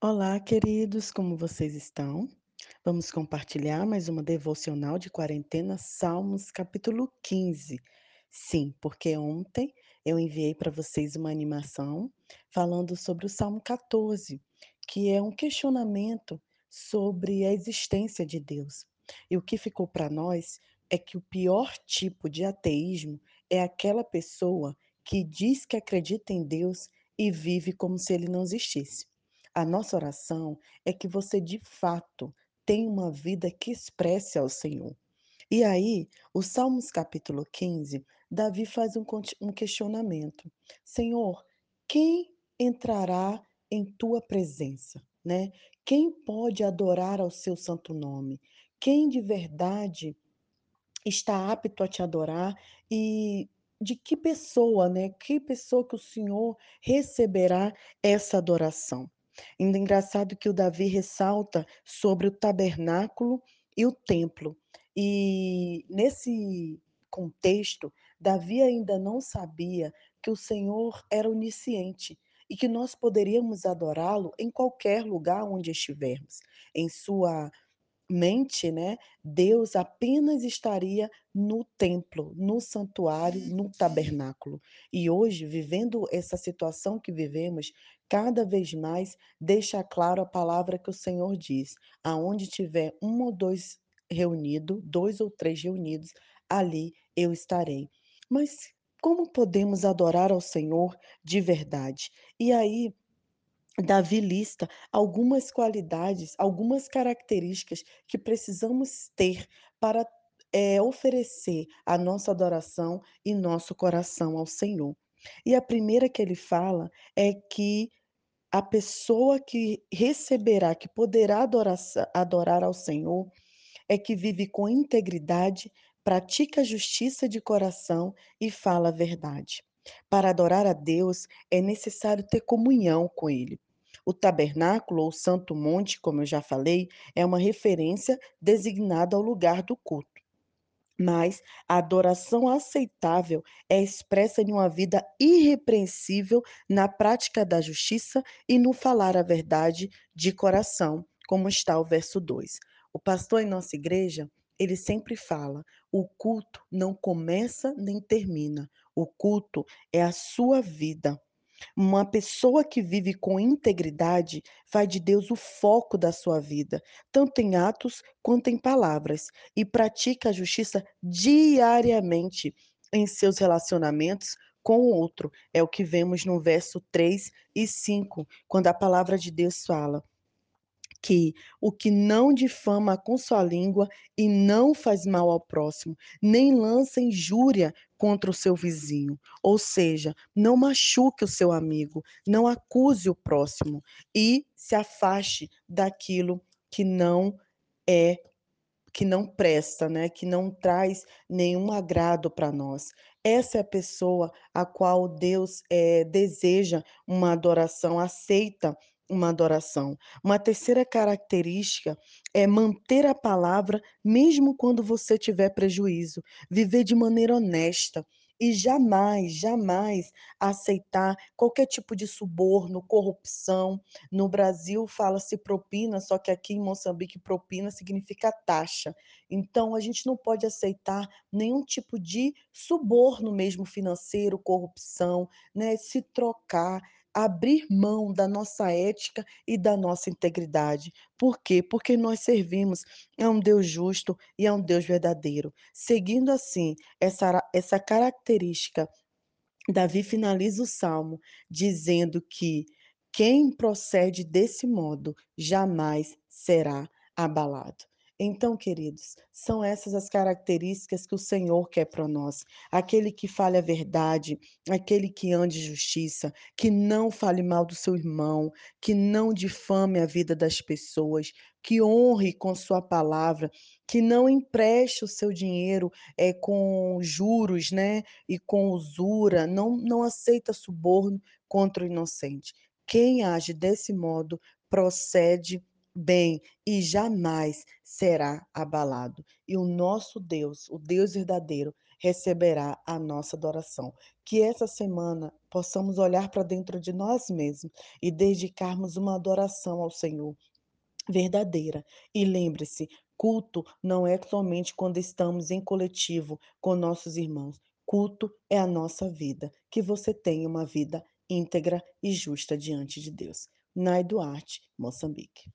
Olá, queridos, como vocês estão? Vamos compartilhar mais uma devocional de quarentena, Salmos, capítulo 15. Sim, porque ontem eu enviei para vocês uma animação falando sobre o Salmo 14, que é um questionamento sobre a existência de Deus. E o que ficou para nós é que o pior tipo de ateísmo é aquela pessoa que diz que acredita em Deus e vive como se ele não existisse. A nossa oração é que você de fato tenha uma vida que expresse ao Senhor. E aí, o Salmos capítulo 15, Davi faz um um questionamento: "Senhor, quem entrará em tua presença?", né. "Quem pode adorar ao seu santo nome? Quem de verdade está apto a te adorar e de que pessoa, né, que pessoa que o Senhor receberá essa adoração. Ainda engraçado que o Davi ressalta sobre o tabernáculo e o templo. E nesse contexto, Davi ainda não sabia que o Senhor era onisciente e que nós poderíamos adorá-lo em qualquer lugar onde estivermos, em sua mente, né, Deus apenas estaria no templo, no santuário, no tabernáculo. E hoje, vivendo essa situação que vivemos, cada vez mais deixa claro a palavra que o Senhor diz: aonde tiver um ou dois reunido, dois ou três reunidos, ali eu estarei. Mas como podemos adorar ao Senhor de verdade? E aí Davi lista algumas qualidades, algumas características que precisamos ter para, eh, oferecer a nossa adoração e nosso coração ao Senhor. E a primeira que ele fala é que a pessoa que receberá, que poderá adoraça adorar ao Senhor, é que vive com integridade, pratica justiça de coração e fala a verdade. Para adorar a Deus, é necessário ter comunhão com Ele. O tabernáculo ou santo monte, como eu já falei, é uma referência designada ao lugar do culto. Mas a adoração aceitável é expressa em uma vida irrepreensível na prática da justiça e no falar a verdade de coração, como está o verso 2. O pastor em nossa igreja, ele sempre fala: o culto não começa nem termina, o culto é a sua vida. Uma pessoa que vive com integridade faz de Deus o foco da sua vida, tanto em atos quanto em palavras, e pratica a justiça diariamente em seus relacionamentos com o outro. É o que vemos no verso 3 e 5, quando a palavra de Deus fala: que o que não difama com sua língua e não faz mal ao próximo, nem lança injúria contra o seu vizinho, ou seja, não machuque o seu amigo, não acuse o próximo e se afaste daquilo que não é que não presta, né, que não traz nenhum agrado para nós. Essa é a pessoa a qual Deus, eh, deseja uma adoração, aceita uma adoração. Uma terceira característica é manter a palavra mesmo quando você tiver prejuízo, viver de maneira honesta e jamais, jamais aceitar qualquer tipo de suborno, corrupção. No Brasil fala-se propina, só que aqui em Moçambique propina significa taxa. Então a gente não pode aceitar nenhum tipo de suborno mesmo financeiro, corrupção, né, se trocar, abrir mão da nossa ética e da nossa integridade. Por quê? Porque nós servimos a um Deus justo e a um Deus verdadeiro. Seguindo assim essa essa característica Davi finaliza o salmo dizendo que quem procede desse modo jamais será abalado. Então, queridos, são essas as características que o Senhor quer para nós. Aquele que fale a verdade, aquele que ande justiça, que não fale mal do seu irmão, que não difame a vida das pessoas, que honre com sua palavra, que não empreste o seu dinheiro é, com juros, né? e com usura, não, não aceita suborno contra o inocente. Quem age desse modo procede bem e jamais será abalado. E o nosso Deus, o Deus verdadeiro, receberá a nossa adoração. Que essa semana possamos olhar para dentro de nós mesmos e dedicarmos uma adoração ao Senhor verdadeira. E lembre-se, culto não é somente quando estamos em coletivo com nossos irmãos. Culto é a nossa vida. Que você tenha uma vida íntegra e justa diante de Deus. Nai Duarte, Moçambique.